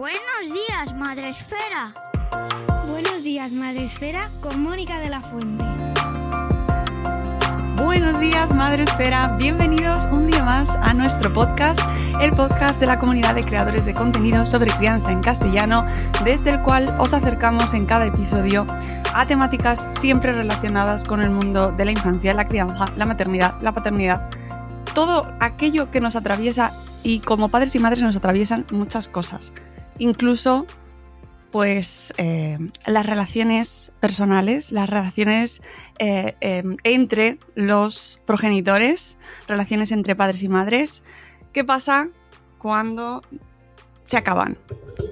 Buenos días, Madre Esfera. Buenos días, Madre Esfera, con Mónica de la Fuente. Buenos días, Madre Esfera. Bienvenidos un día más a nuestro podcast, el podcast de la comunidad de creadores de contenido sobre crianza en castellano, desde el cual os acercamos en cada episodio a temáticas siempre relacionadas con el mundo de la infancia, la crianza, la maternidad, la paternidad, todo aquello que nos atraviesa y como padres y madres nos atraviesan muchas cosas, incluso pues eh, las relaciones personales, las relaciones eh, em, entre los progenitores, relaciones entre padres y madres. ¿Qué pasa cuando se acaban?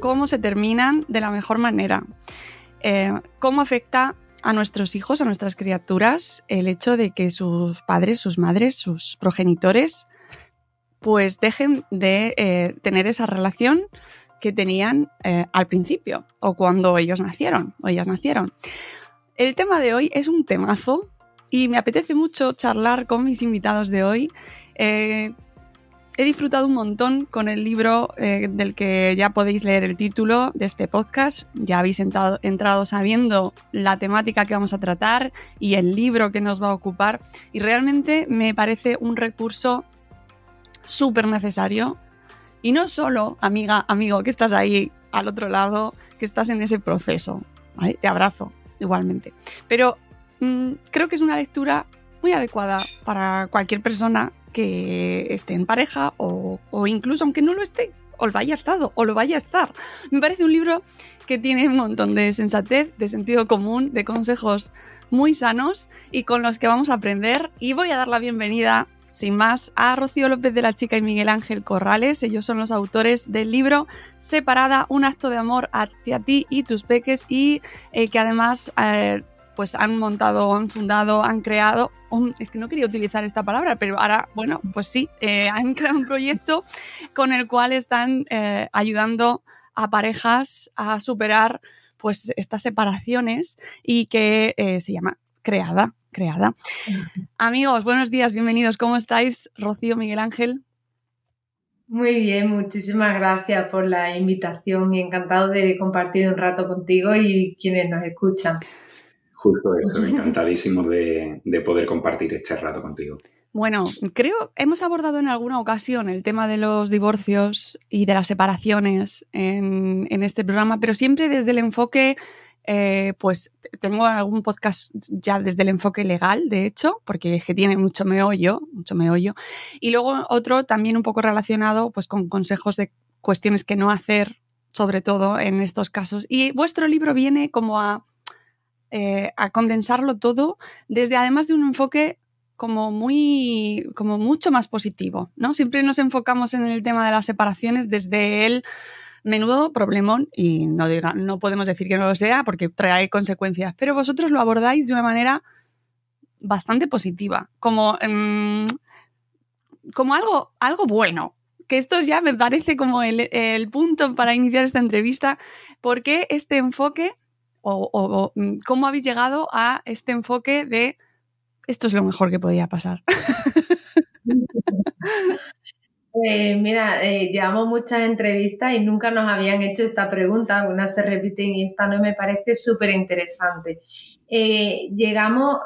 ¿Cómo se terminan de la mejor manera? Eh, ¿Cómo afecta a nuestros hijos, a nuestras criaturas, el hecho de que sus padres, sus madres, sus progenitores, pues dejen de tener esa relación que tenían eh, al principio o cuando ellos nacieron o ellas nacieron. El tema de hoy es un temazo y me apetece mucho charlar con mis invitados de hoy. Eh, he disfrutado un montón con el libro eh, del que ya podéis leer el título de este podcast. Ya habéis entrado, entrado sabiendo la temática que vamos a tratar y el libro que nos va a ocupar. Y realmente me parece un recurso súper necesario y no solo, amiga, amigo, que estás ahí al otro lado, que estás en ese proceso. Te abrazo igualmente. Pero mm, creo que es una lectura muy adecuada para cualquier persona que esté en pareja o, incluso aunque no lo esté, o lo haya estado o lo vaya a estar. Me parece un libro que tiene un montón de sensatez, de sentido común, de consejos muy sanos y con los que vamos a aprender. Y voy a dar la bienvenida sin más, a Rocío López de la Chica y Miguel Ángel Corrales. Ellos son los autores del libro Separada, un acto de amor hacia ti y tus peques y eh, que además eh, pues han montado, han fundado, han creado, un, es que no quería utilizar esta palabra, pero ahora, bueno, pues sí, eh, han creado un proyecto con el cual están ayudando a parejas a superar pues estas separaciones y que se llama Creada, creada. Amigos, buenos días, bienvenidos. ¿Cómo estáis? Rocío, Miguel Ángel. Muy bien, muchísimas gracias por la invitación y encantado de compartir un rato contigo y quienes nos escuchan. Justo eso, encantadísimo de, poder compartir este rato contigo. Bueno, creo hemos abordado en alguna ocasión el tema de los divorcios y de las separaciones en, en este programa, pero siempre desde el enfoque eh, pues tengo algún podcast ya desde el enfoque legal, de hecho, porque es que tiene mucho meollo, mucho meollo. Y luego otro también un poco relacionado pues con consejos de cuestiones que no hacer, sobre todo en estos casos. Y vuestro libro viene como a, eh, a condensarlo todo desde además de un enfoque como muy, como mucho más positivo, ¿no? Siempre nos enfocamos en el tema de las separaciones desde el menudo problemón y no, diga, no podemos decir que no lo sea porque trae consecuencias, pero vosotros lo abordáis de una manera bastante positiva, como, em, como algo, algo bueno. Que esto ya me parece como el, punto para iniciar esta entrevista. ¿Por qué este enfoque o, o mm, cómo habéis llegado a este enfoque de esto es lo mejor que podía pasar? Eh, mira, eh, llevamos muchas entrevistas y nunca nos habían hecho esta pregunta, algunas se repiten y esta no me parece súper interesante. Eh, llegamos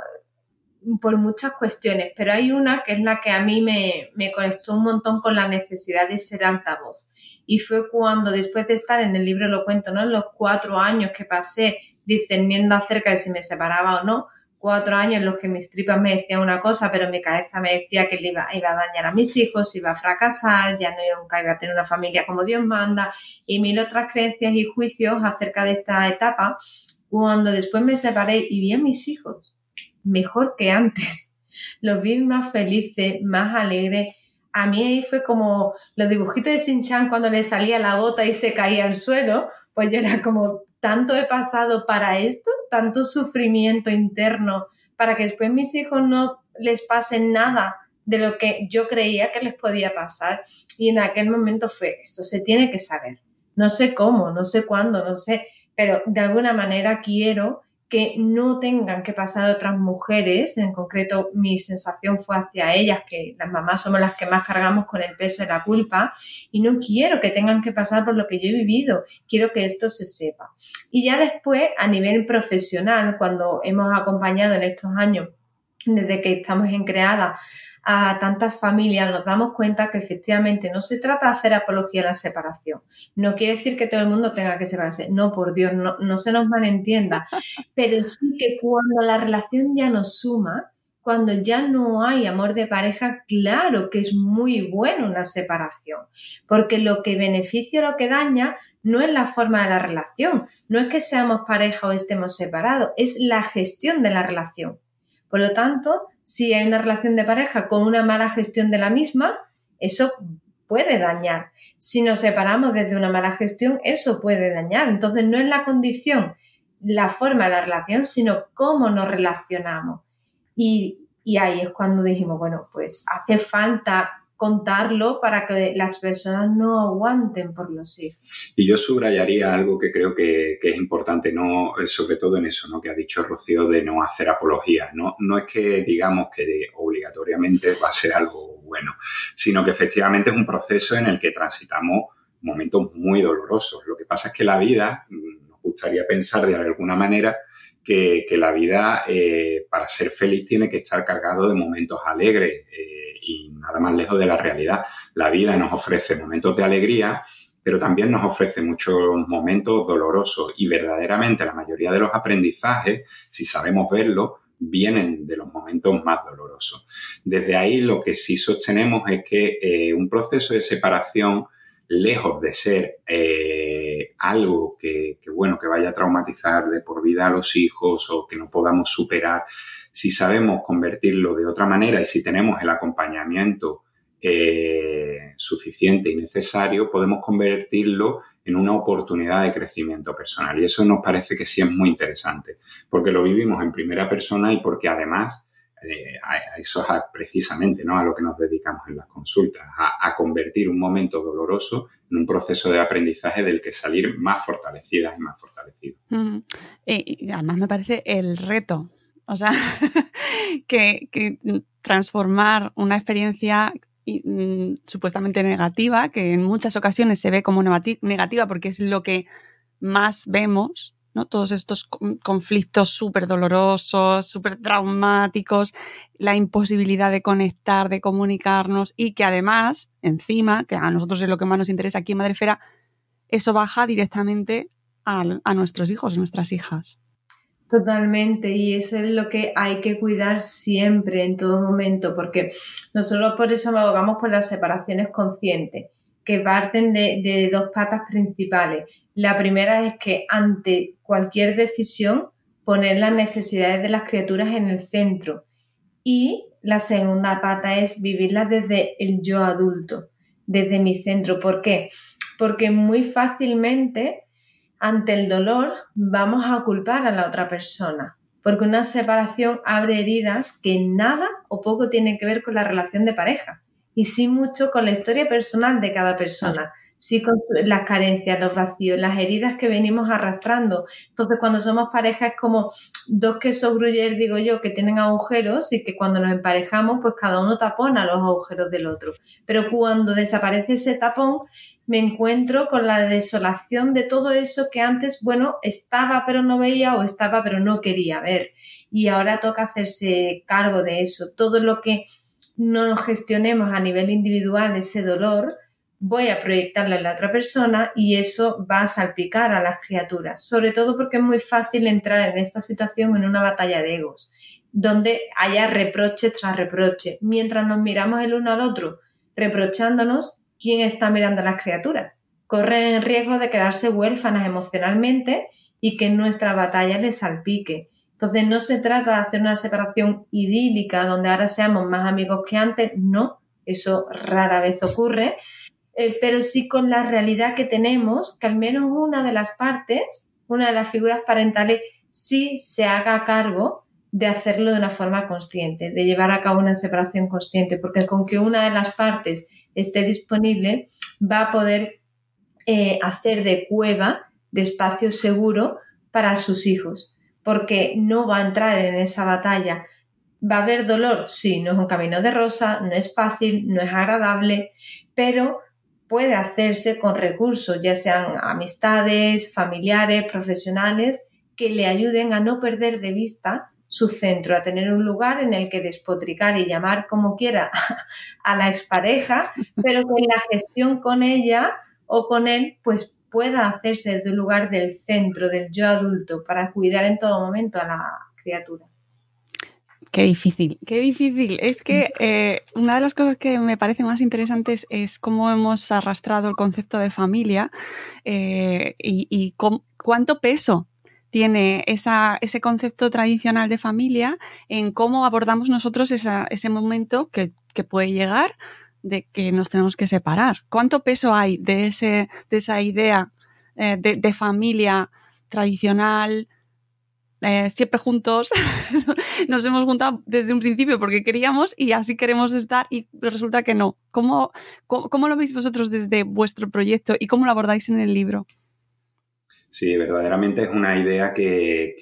por muchas cuestiones, pero hay una que es la que a mí me, me conectó un montón con la necesidad de ser altavoz. Y fue cuando, después de estar en el libro, lo cuento, ¿no? En los cuatro años que pasé discerniendo acerca de si me separaba o no, cuatro años en los que mis tripas me decían una cosa, pero mi cabeza me decía que iba, a dañar a mis hijos, iba a fracasar, ya no iba a tener una familia como Dios manda, y mil otras creencias y juicios acerca de esta etapa, cuando después me separé y vi a mis hijos mejor que antes. Los vi más felices, más alegres. A mí ahí fue como los dibujitos de Shin-Chan cuando le salía la gota y se caía al suelo, pues yo era como, tanto he pasado para esto, tanto sufrimiento interno, para que después mis hijos no les pase nada de lo que yo creía que les podía pasar. Y en aquel momento fue, esto se tiene que saber. No sé cómo, no sé cuándo, no sé, pero de alguna manera quiero que no tengan que pasar a otras mujeres, en concreto mi sensación fue hacia ellas, que las mamás somos las que más cargamos con el peso de la culpa, y no quiero que tengan que pasar por lo que yo he vivido, quiero que esto se sepa. Y ya después, a nivel profesional, cuando hemos acompañado en estos años, desde que estamos en creada, a tantas familias, nos damos cuenta que efectivamente no se trata de hacer apología a la separación. No quiere decir que todo el mundo tenga que separarse. No, por Dios, no, no se nos malentienda. Pero sí que cuando la relación ya no suma, cuando ya no hay amor de pareja, claro que es muy bueno una separación, porque lo que beneficia o lo que daña no es la forma de la relación, no es que seamos pareja o estemos separados, es la gestión de la relación. Por lo tanto, si hay una relación de pareja con una mala gestión de la misma, eso puede dañar. Si nos separamos desde una mala gestión, eso puede dañar. Entonces, no es la condición, la forma de la relación, sino cómo nos relacionamos. Y, y ahí es cuando dijimos, bueno, pues hace falta contarlo para que las personas no aguanten por los hijos. Y yo subrayaría algo que creo que, es importante, no, eh, sobre todo en eso ¿no? que ha dicho Rocío de no hacer apología. No, no es que digamos que obligatoriamente va a ser algo bueno, sino que efectivamente es un proceso en el que transitamos momentos muy dolorosos. Lo que pasa es que la vida, mm, nos gustaría pensar de alguna manera, que, la vida eh, para ser feliz tiene que estar cargado de momentos alegres. Eh, y nada más lejos de la realidad. La vida nos ofrece momentos de alegría, pero también nos ofrece muchos momentos dolorosos y verdaderamente la mayoría de los aprendizajes, si sabemos verlo, vienen de los momentos más dolorosos. Desde ahí lo que sí sostenemos es que eh, un proceso de separación, lejos de ser eh, algo que, que, bueno, que vaya a traumatizar de por vida a los hijos o que no podamos superar, si sabemos convertirlo de otra manera y si tenemos el acompañamiento eh, suficiente y necesario, podemos convertirlo en una oportunidad de crecimiento personal. Y eso nos parece que sí es muy interesante, porque lo vivimos en primera persona y porque además eh, eso es precisamente ¿no? a lo que nos dedicamos en las consultas, a, convertir un momento doloroso en un proceso de aprendizaje del que salir más fortalecidas y más fortalecidos. y además me parece el reto o sea, que, transformar una experiencia mm, supuestamente negativa, que en muchas ocasiones se ve como negativa porque es lo que más vemos, ¿no? Todos estos conflictos súper dolorosos, súper traumáticos, la imposibilidad de conectar, de comunicarnos y que además, encima, que a nosotros es lo que más nos interesa aquí en Madrefera, eso baja directamente a, a nuestros hijos y nuestras hijas. Totalmente, y eso es lo que hay que cuidar siempre, en todo momento, porque nosotros por eso nos abogamos por las separaciones conscientes, que parten de, dos patas principales. La primera es que ante cualquier decisión, poner las necesidades de las criaturas en el centro. Y la segunda pata es vivirlas desde el yo adulto, desde mi centro. ¿Por qué? Porque muy fácilmente ante el dolor vamos a culpar a la otra persona, porque una separación abre heridas que nada o poco tienen que ver con la relación de pareja y sí mucho con la historia personal de cada persona sí con las carencias, los vacíos, las heridas que venimos arrastrando. Entonces, cuando somos pareja es como dos quesos gruyere, digo yo, que tienen agujeros y que cuando nos emparejamos, pues cada uno tapona los agujeros del otro. Pero cuando desaparece ese tapón, me encuentro con la desolación de todo eso que antes, bueno, estaba pero no veía o estaba pero no quería ver. Y ahora toca hacerse cargo de eso. Todo lo que no gestionemos a nivel individual, ese dolor, voy a proyectarlo en la otra persona y eso va a salpicar a las criaturas, sobre todo porque es muy fácil entrar en esta situación en una batalla de egos, donde haya reproche tras reproche. Mientras nos miramos el uno al otro reprochándonos, ¿quién está mirando a las criaturas? Corren el riesgo de quedarse huérfanas emocionalmente y que nuestra batalla les salpique. Entonces no se trata de hacer una separación idílica donde ahora seamos más amigos que antes, no, eso rara vez ocurre, eh, pero sí con la realidad que tenemos, que al menos una de las partes, una de las figuras parentales, sí se haga cargo de hacerlo de una forma consciente, de llevar a cabo una separación consciente, porque con que una de las partes esté disponible, va a poder eh, hacer de cueva, de espacio seguro para sus hijos. porque no va a entrar en esa batalla. ¿Va a haber dolor? Sí, no es un camino de rosa, no es fácil, no es agradable, pero puede hacerse con recursos, ya sean amistades, familiares, profesionales, que le ayuden a no perder de vista su centro, a tener un lugar en el que despotricar y llamar como quiera a la expareja, pero que la gestión con ella o con él, pues pueda hacerse desde el lugar del centro, del yo adulto, para cuidar en todo momento a la criatura. Qué difícil, qué difícil. Es que eh, una de las cosas que me parece más interesantes es cómo hemos arrastrado el concepto de familia eh, y, cuánto peso tiene ese concepto tradicional de familia en cómo abordamos nosotros ese momento que, puede llegar de que nos tenemos que separar. ¿Cuánto peso hay de, ese, de esa idea eh, de, familia tradicional, eh, siempre juntos. Nos hemos juntado desde un principio porque queríamos y así queremos estar y resulta que no. ¿Cómo, cómo, lo veis vosotros desde vuestro proyecto y cómo lo abordáis en el libro? Sí, verdaderamente es una idea que,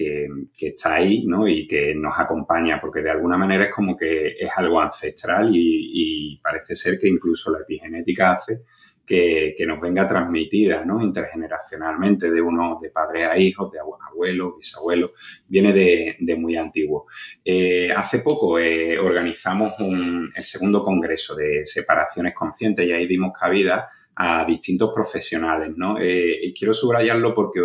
está ahí ¿no? y que nos acompaña, porque de alguna manera es como que es algo ancestral y parece ser que incluso la epigenética hace que, nos venga transmitida ¿no? intergeneracionalmente de uno de padre a hijos, de abuelo, bisabuelo, viene de, muy antiguo. Eh, hace poco eh, organizamos el segundo congreso de separaciones conscientes y ahí dimos cabida a distintos profesionales. ¿no? Eh, y quiero subrayarlo porque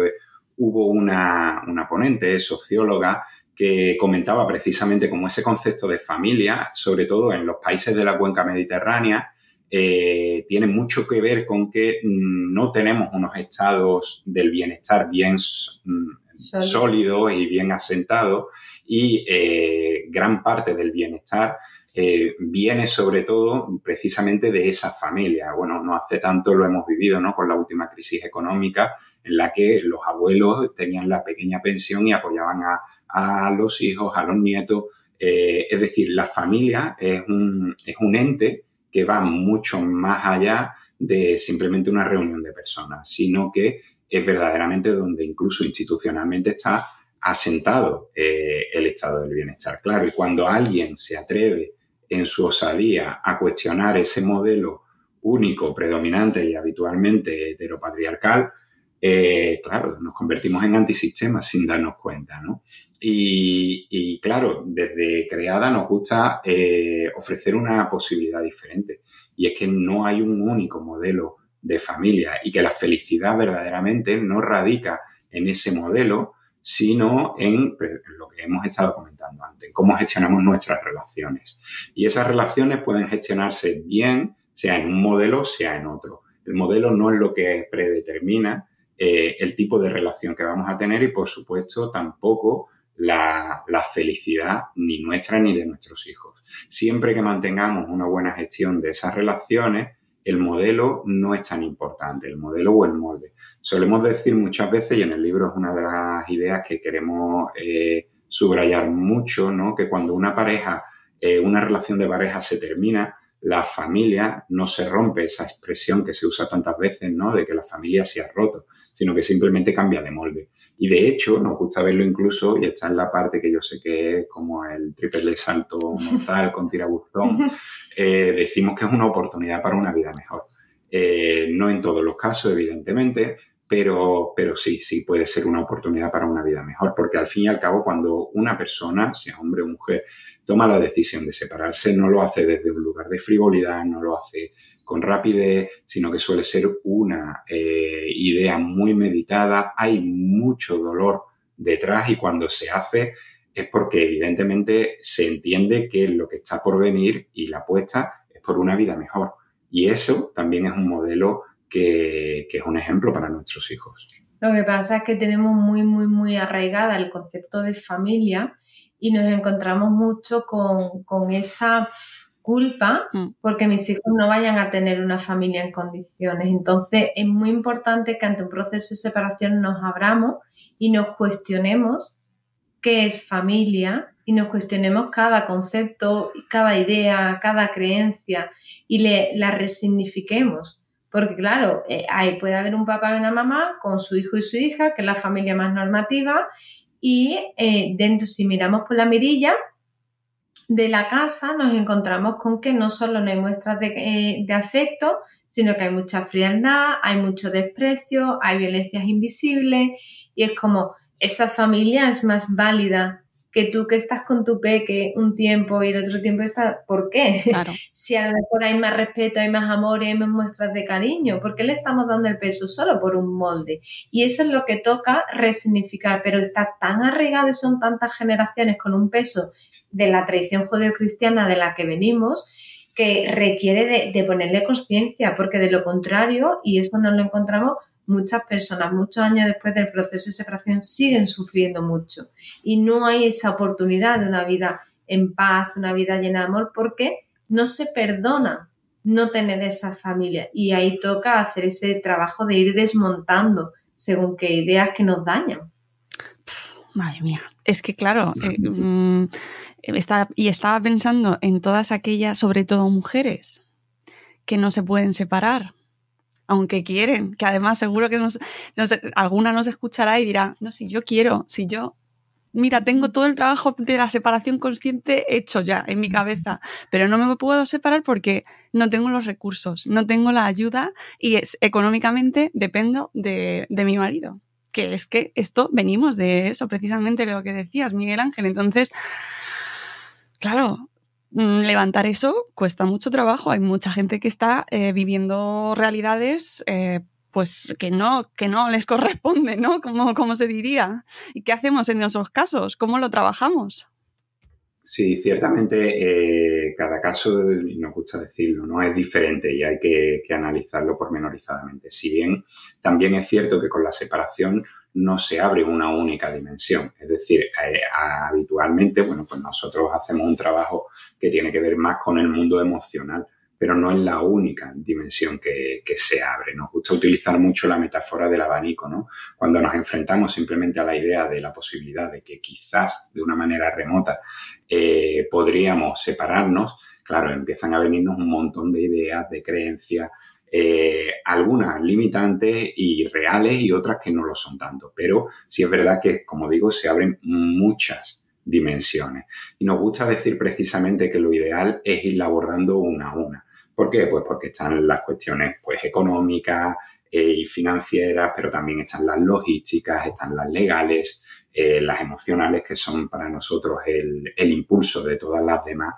hubo una, una ponente, socióloga, que comentaba precisamente como ese concepto de familia, sobre todo en los países de la cuenca mediterránea, eh, tiene mucho que ver con que mm, no tenemos unos estados del bienestar bien mm, sólidos y bien asentados y eh, gran parte del bienestar eh, viene sobre todo precisamente de esa familia. Bueno, no hace tanto lo hemos vivido ¿no? con la última crisis económica en la que los abuelos tenían la pequeña pensión y apoyaban a, a los hijos, a los nietos. es decir, la familia es un, es un ente que va mucho más allá de simplemente una reunión de personas, sino que es verdaderamente donde incluso institucionalmente está asentado eh, el estado del bienestar. Claro, y cuando alguien se atreve en su osadía a cuestionar ese modelo único, predominante y habitualmente heteropatriarcal, eh, claro, nos convertimos en antisistemas sin darnos cuenta, ¿no? Y, claro, desde creada nos gusta eh, ofrecer una posibilidad diferente. Y es que no hay un único modelo de familia y que la felicidad verdaderamente no radica en ese modelo, sino en pues, lo que hemos estado comentando antes, cómo gestionamos nuestras relaciones. Y esas relaciones pueden gestionarse bien, sea en un modelo, sea en otro. El modelo no es lo que predetermina, eh, el tipo de relación que vamos a tener y, por supuesto, tampoco la, felicidad ni nuestra ni de nuestros hijos. Siempre que mantengamos una buena gestión de esas relaciones, el modelo no es tan importante, el modelo o el molde. Solemos decir muchas veces, y en el libro es una de las ideas que queremos eh, subrayar mucho, ¿no? que cuando una pareja, eh, una relación de pareja se termina, la familia no se rompe, esa expresión que se usa tantas veces, ¿no? De que la familia se ha roto, sino que simplemente cambia de molde. Y de hecho, nos gusta verlo incluso, y está en la parte que yo sé que es como el triple salto mortal con tirabuzón, eh, decimos que es una oportunidad para una vida mejor. Eh, no en todos los casos, evidentemente, pero, pero sí, sí puede ser una oportunidad para una vida mejor, porque al fin y al cabo cuando una persona, sea hombre o mujer, toma la decisión de separarse, no lo hace desde un lugar de frivolidad, no lo hace con rapidez, sino que suele ser una eh, idea muy meditada, hay mucho dolor detrás y cuando se hace es porque evidentemente se entiende que lo que está por venir y la apuesta es por una vida mejor. Y eso también es un modelo que, es un ejemplo para nuestros hijos. Lo que pasa es que tenemos muy, muy, muy arraigada el concepto de familia y nos encontramos mucho con, esa culpa mm. porque mis hijos no vayan a tener una familia en condiciones. Entonces es muy importante que ante un proceso de separación nos abramos y nos cuestionemos qué es familia y nos cuestionemos cada concepto, cada idea, cada creencia y le, la resignifiquemos. Porque claro, eh, ahí puede haber un papá y una mamá con su hijo y su hija, que es la familia más normativa, y eh, dentro, si miramos por la mirilla, de la casa nos encontramos con que no solo no hay muestras eh, de, afecto, sino que hay mucha frialdad, hay mucho desprecio, hay violencias invisibles y es como esa familia es más válida que tú que estás con tu peque un tiempo y el otro tiempo está, ¿por qué? Claro. si a lo mejor hay más respeto, hay más amor y hay más muestras de cariño, ¿por qué le estamos dando el peso solo por un molde? Y eso es lo que toca resignificar, pero está tan arraigado y son tantas generaciones con un peso de la tradición judeocristiana de la que venimos que requiere de, de ponerle conciencia, porque de lo contrario, y eso no lo encontramos, muchas personas, muchos años después del proceso de separación, siguen sufriendo mucho. Y no hay esa oportunidad de una vida en paz, una vida llena de amor, porque no se perdona no tener esa familia. Y ahí toca hacer ese trabajo de ir desmontando según qué ideas que nos dañan. Madre mía, es que claro, eh, mm, y estaba pensando en todas aquellas, sobre todo mujeres, que no se pueden separar aunque quieren, que además seguro que nos, alguna nos escuchará y dirá, no, si yo quiero, si yo, mira, tengo todo el trabajo de la separación consciente hecho ya en mi cabeza, pero no me puedo separar porque no tengo los recursos, no tengo la ayuda y es, económicamente dependo de, de mi marido. Que es que esto venimos de eso, precisamente de lo que decías, Miguel Ángel. Entonces, claro, levantar eso cuesta mucho trabajo. Hay mucha gente que está eh, viviendo realidades eh, pues que no, que no les corresponde, ¿no? Como, como se diría. ¿Y qué hacemos en esos casos? ¿Cómo lo trabajamos? Sí, ciertamente eh, cada caso, nos gusta decirlo, ¿no? es diferente y hay que, que, analizarlo pormenorizadamente. Si bien también es cierto que con la separación no se abre una única dimensión. Es decir, eh, habitualmente, bueno, pues nosotros hacemos un trabajo que tiene que ver más con el mundo emocional, pero no es la única dimensión que, se abre. Nos gusta utilizar mucho la metáfora del abanico, ¿no? Cuando nos enfrentamos simplemente a la idea de la posibilidad de que quizás de una manera remota eh, podríamos separarnos, claro, empiezan a venirnos un montón de ideas, de creencias, eh, algunas limitantes y reales y otras que no lo son tanto. Pero sí es verdad que, como digo, se abren muchas dimensiones. Y nos gusta decir precisamente que lo ideal es ir abordando una a una. ¿Por qué? Pues porque están las cuestiones pues, económicas eh, y financieras, pero también están las logísticas, están las legales, eh, las emocionales, que son para nosotros el, el impulso de todas las demás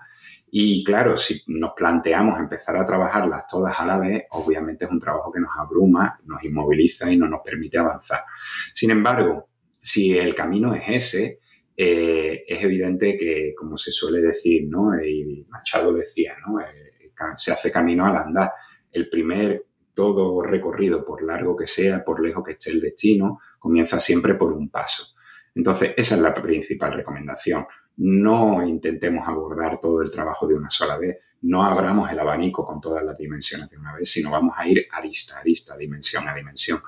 y claro, si nos planteamos empezar a trabajarlas todas a la vez, obviamente es un trabajo que nos abruma, nos inmoviliza y no nos permite avanzar. Sin embargo, si el camino es ese, eh, es evidente que, como se suele decir, ¿no? Y Machado decía, ¿no? Eh, se hace camino al andar. El primer todo recorrido, por largo que sea, por lejos que esté el destino, comienza siempre por un paso. Entonces, esa es la principal recomendación no intentemos abordar todo el trabajo de una sola vez, no abramos el abanico con todas las dimensiones de una vez, sino vamos a ir arista, arista, dimensión a dimensión.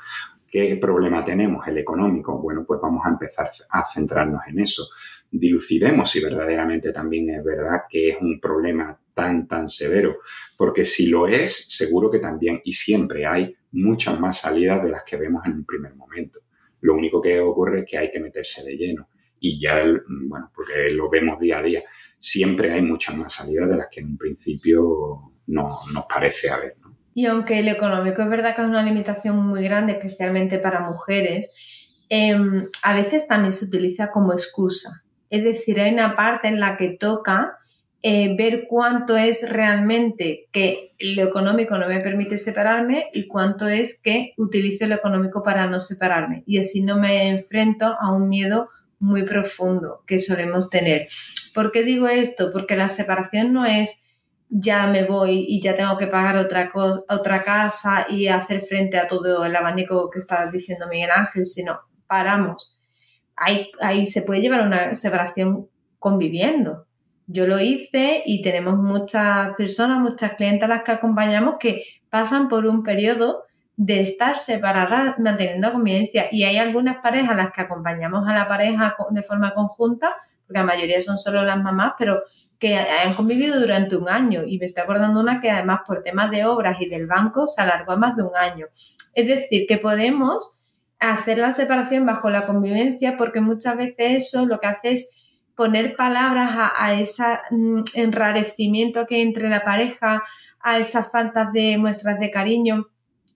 ¿Qué problema tenemos? El económico. Bueno, pues vamos a empezar a centrarnos en eso. Dilucidemos si verdaderamente también es verdad que es un problema tan, tan severo, porque si lo es, seguro que también y siempre hay muchas más salidas de las que vemos en un primer momento. Lo único que ocurre es que hay que meterse de lleno y ya, bueno, porque lo vemos día a día, siempre hay muchas más salidas de las que en un principio no, nos parece haber. Y aunque el económico es verdad que es una limitación muy grande, especialmente para mujeres, em, a veces también se utiliza como excusa. Es decir, hay una parte en la que toca eh, ver cuánto es realmente que lo económico no me permite separarme y cuánto es que utilizo lo económico para no separarme. Y así no me enfrento a un miedo muy profundo que solemos tener. ¿Por qué digo esto? Porque la separación no es ya me voy y ya tengo que pagar otra, otra casa y hacer frente a todo el abanico que está diciendo Miguel Ángel, sino paramos. Ahí, ahí se puede llevar una separación conviviendo. Yo lo hice y tenemos muchas personas, muchas clientes a las que acompañamos que pasan por un periodo de estar separadas manteniendo convivencia. Y hay algunas parejas a las que acompañamos a la pareja de forma conjunta, porque la mayoría son solo las mamás, pero que han convivido durante un año. Y me estoy acordando una que además por temas de obras y del banco se alargó a más de un año. Es decir, que podemos hacer la separación bajo la convivencia, porque muchas veces eso lo que hace es poner palabras a, ese mm, enrarecimiento que hay entre la pareja, a esas faltas de muestras de cariño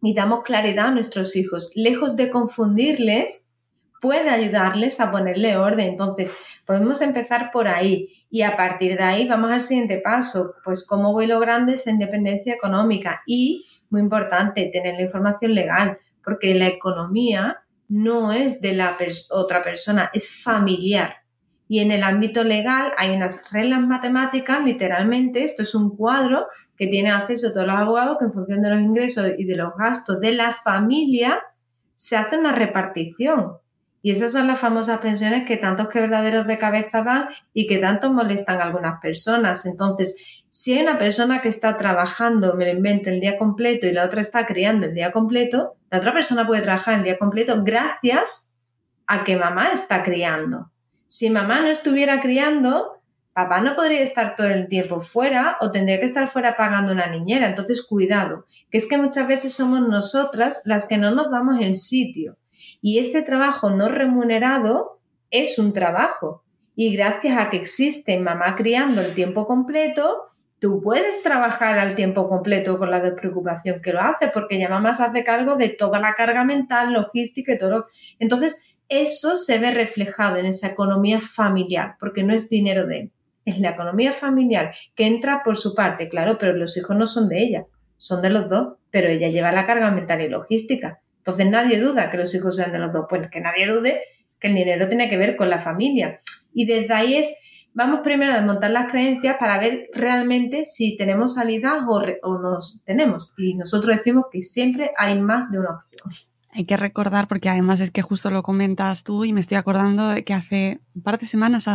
y damos claridad a nuestros hijos. Lejos de confundirles, puede ayudarles a ponerle orden. Entonces, podemos empezar por ahí y a partir de ahí vamos al siguiente paso, pues cómo voy logrando esa independencia económica y, muy importante, tener la información legal, porque la economía no es de la otra persona, es familiar. Y en el ámbito legal hay unas reglas matemáticas, literalmente, esto es un cuadro que tiene acceso todos los abogados que en función de los ingresos y de los gastos de la familia se hace una repartición. Y esas son las famosas pensiones que tantos quebraderos de cabeza dan y que tanto molestan a algunas personas. Entonces, si hay una persona que está trabajando, me lo invento, el día completo y la otra está criando el día completo, la otra persona puede trabajar el día completo gracias a que mamá está criando. Si mamá no estuviera criando, papá no podría estar todo el tiempo fuera o tendría que estar fuera pagando una niñera. Entonces, cuidado, que es que muchas veces somos nosotras las que no nos damos el sitio. Y ese trabajo no remunerado es un trabajo. Y gracias a que existe mamá criando el tiempo completo, tú puedes trabajar al tiempo completo con la despreocupación que lo hace, porque ya mamá se hace cargo de toda la carga mental, logística y todo. Entonces, eso se ve reflejado en esa economía familiar, porque no es dinero de él, es la economía familiar que entra por su parte, claro, pero los hijos no son de ella, son de los dos, pero ella lleva la carga mental y logística. Entonces nadie duda que los hijos sean de los dos. Pues que nadie dude que el dinero tiene que ver con la familia. Y desde ahí es, vamos primero a desmontar las creencias para ver realmente si tenemos salida o, o nos tenemos. Y nosotros decimos que siempre hay más de una opción. Hay que recordar, porque además es que justo lo comentas tú y me estoy acordando de que hace un par de semanas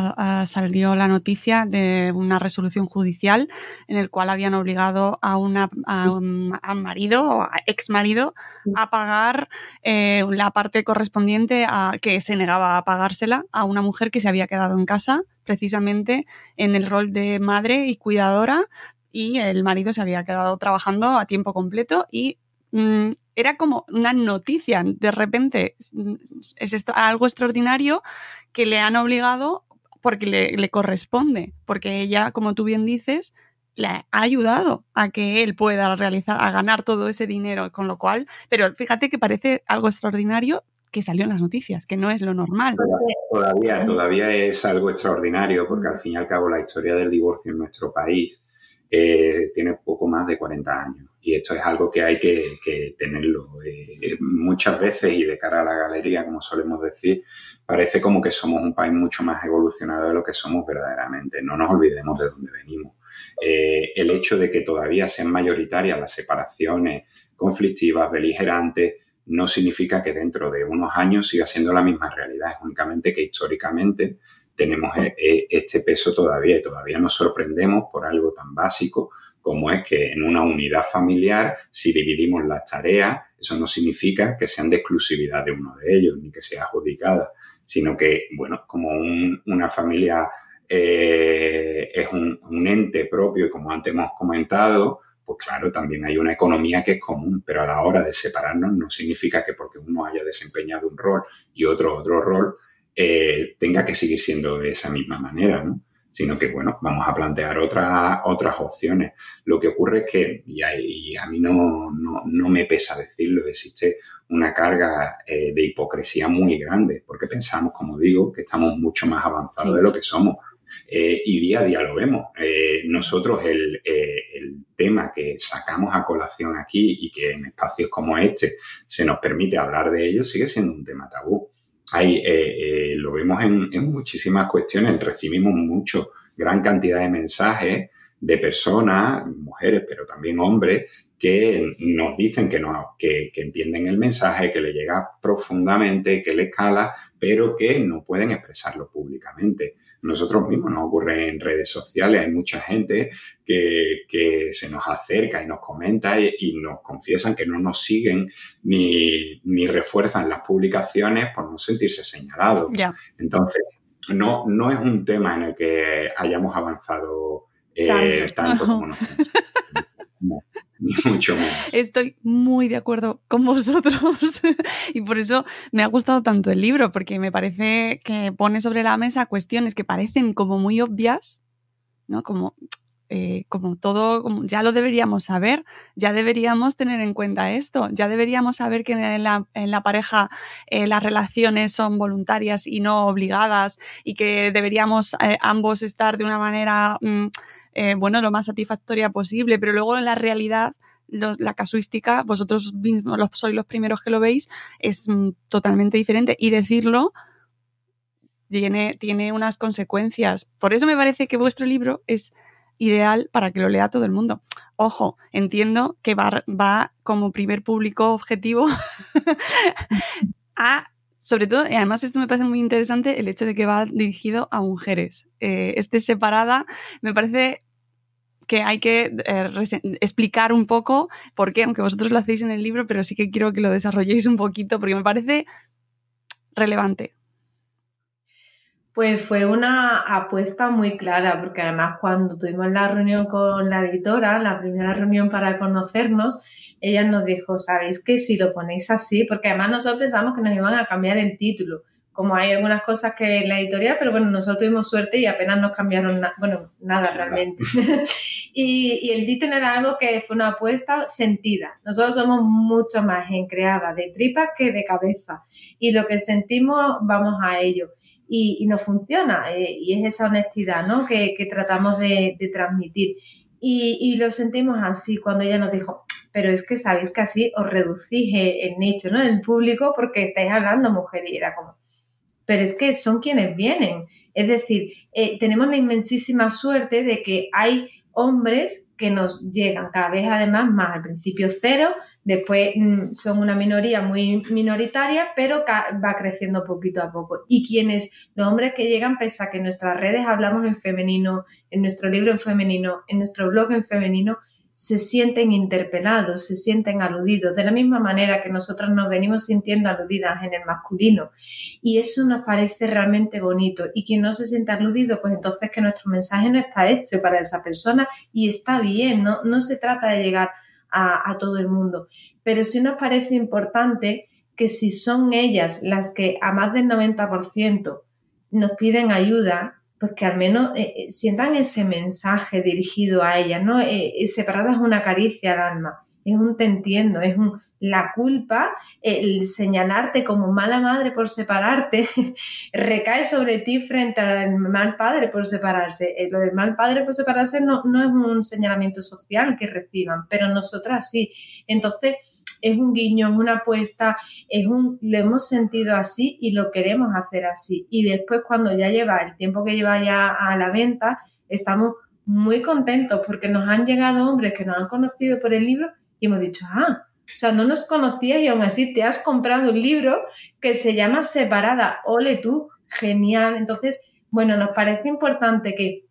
salió la noticia de una resolución judicial en el cual habían obligado a, una, a un, marido o ex marido a pagar eh, la parte correspondiente a que se negaba a pagársela a una mujer que se había quedado en casa precisamente en el rol de madre y cuidadora y el marido se había quedado trabajando a tiempo completo y mm, era como una noticia. De repente es algo extraordinario que le han obligado porque le, corresponde, porque ella, como tú bien dices, le ha ayudado a que él pueda realizar, a ganar todo ese dinero, con lo cual, pero fíjate que parece algo extraordinario que salió en las noticias, que no es lo normal. Todavía, todavía es algo extraordinario, porque al fin y al cabo la historia del divorcio en nuestro país eh, tiene poco más de 40 años y esto es algo que hay que, tenerlo. Eh, muchas veces, y de cara a la galería, como solemos decir, parece como que somos un país mucho más evolucionado de lo que somos verdaderamente. No nos olvidemos de dónde venimos. Eh, el hecho de que todavía sean mayoritarias las separaciones conflictivas, beligerantes, no significa que dentro de unos años siga siendo la misma realidad. Es únicamente que históricamente tenemos eh, este peso todavía. Y todavía nos sorprendemos por algo tan básico como es que en una unidad familiar, si dividimos las tareas, eso no significa que sean de exclusividad de uno de ellos, ni que sea adjudicada, sino que, bueno, como una familia eh, es un, un, ente propio como antes hemos comentado, pues claro, también hay una economía que es común, pero a la hora de separarnos no significa que porque uno haya desempeñado un rol y otro otro rol, eh, tenga que seguir siendo de esa misma manera, ¿no? sino que, bueno, vamos a plantear otras, otras opciones. Lo que ocurre es que, y a, mí no, no, me pesa decirlo, existe una carga eh, de hipocresía muy grande, porque pensamos, como digo, que estamos mucho más avanzados de lo que somos. Eh, y día a día lo vemos. Eh, nosotros el, el, tema que sacamos a colación aquí y que en espacios como este se nos permite hablar de ello sigue siendo un tema tabú hay, eh, eh, lo vemos en, muchísimas cuestiones, recibimos mucho, gran cantidad de mensajes de personas, mujeres, pero también hombres, que nos dicen que, no, que, que, entienden el mensaje, que le llega profundamente, que le escala, pero que no pueden expresarlo públicamente. Nosotros mismos nos ocurre en redes sociales, hay mucha gente que, que se nos acerca y nos comenta y, nos confiesan que no nos siguen ni, ni, refuerzan las publicaciones por no sentirse señalados. Entonces, no, no es un tema en el que hayamos avanzado eh, tanto, como nos no, ni mucho menos. Estoy muy de acuerdo con vosotros y por eso me ha gustado tanto el libro, porque me parece que pone sobre la mesa cuestiones que parecen como muy obvias, ¿no? Como eh, como todo, ya lo deberíamos saber, ya deberíamos tener en cuenta esto, ya deberíamos saber que en la, pareja eh, las relaciones son voluntarias y no obligadas y que deberíamos eh, ambos estar de una manera, mm, bueno, lo más satisfactoria posible, pero luego en la realidad la casuística, vosotros mismos sois los primeros que lo veis, es mm, totalmente diferente y decirlo tiene, tiene unas consecuencias. Por eso me parece que vuestro libro es ideal para que lo lea todo el mundo. Ojo, entiendo que va, como primer público objetivo a sobre todo, y además esto me parece muy interesante, el hecho de que va dirigido a mujeres. Eh, este separada me parece que hay que eh, explicar un poco por qué, aunque vosotros lo hacéis en el libro, pero sí que quiero que lo desarrolléis un poquito porque me parece relevante. Pues fue una apuesta muy clara, porque además cuando tuvimos la reunión con la editora, la primera reunión para conocernos, ella nos dijo, sabéis que si lo ponéis así, porque además nosotros pensamos que nos iban a cambiar el título, como hay algunas cosas que en la editorial, pero bueno, nosotros tuvimos suerte y apenas nos cambiaron, bueno, nada realmente. y, y, el título era algo que fue una apuesta sentida. Nosotros somos mucho más en creada de tripas que de cabeza y lo que sentimos vamos a ello y, no funciona. Eh, y es esa honestidad ¿no? que, tratamos de, transmitir. Y, lo sentimos así cuando ella nos dijo, pero es que sabéis que así os reducís en hecho, ¿no? En el público porque estáis hablando mujer y era como, pero es que son quienes vienen. Es decir, eh, tenemos la inmensísima suerte de que hay hombres que nos llegan cada vez además más al principio cero, Después mm, son una minoría muy minoritaria, pero va creciendo poquito a poco. Y quienes, los hombres que llegan, pese a que en nuestras redes hablamos en femenino, en nuestro libro en femenino, en nuestro blog en femenino, se sienten interpelados, se sienten aludidos, de la misma manera que nosotros nos venimos sintiendo aludidas en el masculino. Y eso nos parece realmente bonito. Y quien no se siente aludido, pues entonces que nuestro mensaje no está hecho para esa persona y está bien, no, no se trata de llegar a, todo el mundo. Pero sí nos parece importante que si son ellas las que a más del 90% nos piden ayuda, pues que al menos eh, eh, sientan ese mensaje dirigido a ellas, ¿no? Eh, separada es una caricia al alma, es un te entiendo, es un la culpa, el señalarte como mala madre por separarte, recae sobre ti frente al mal padre por separarse. Eh, lo del mal padre por separarse no, no es un señalamiento social que reciban, pero nosotras sí. Entonces, es un guiño, es una apuesta, es un, lo hemos sentido así y lo queremos hacer así. Y después cuando ya lleva el tiempo que lleva ya a la venta, estamos muy contentos porque nos han llegado hombres que nos han conocido por el libro y hemos dicho, ah, o sea, no nos conocías y aún así te has comprado un libro que se llama Separada. Ole tú, genial. Entonces, bueno, nos parece importante que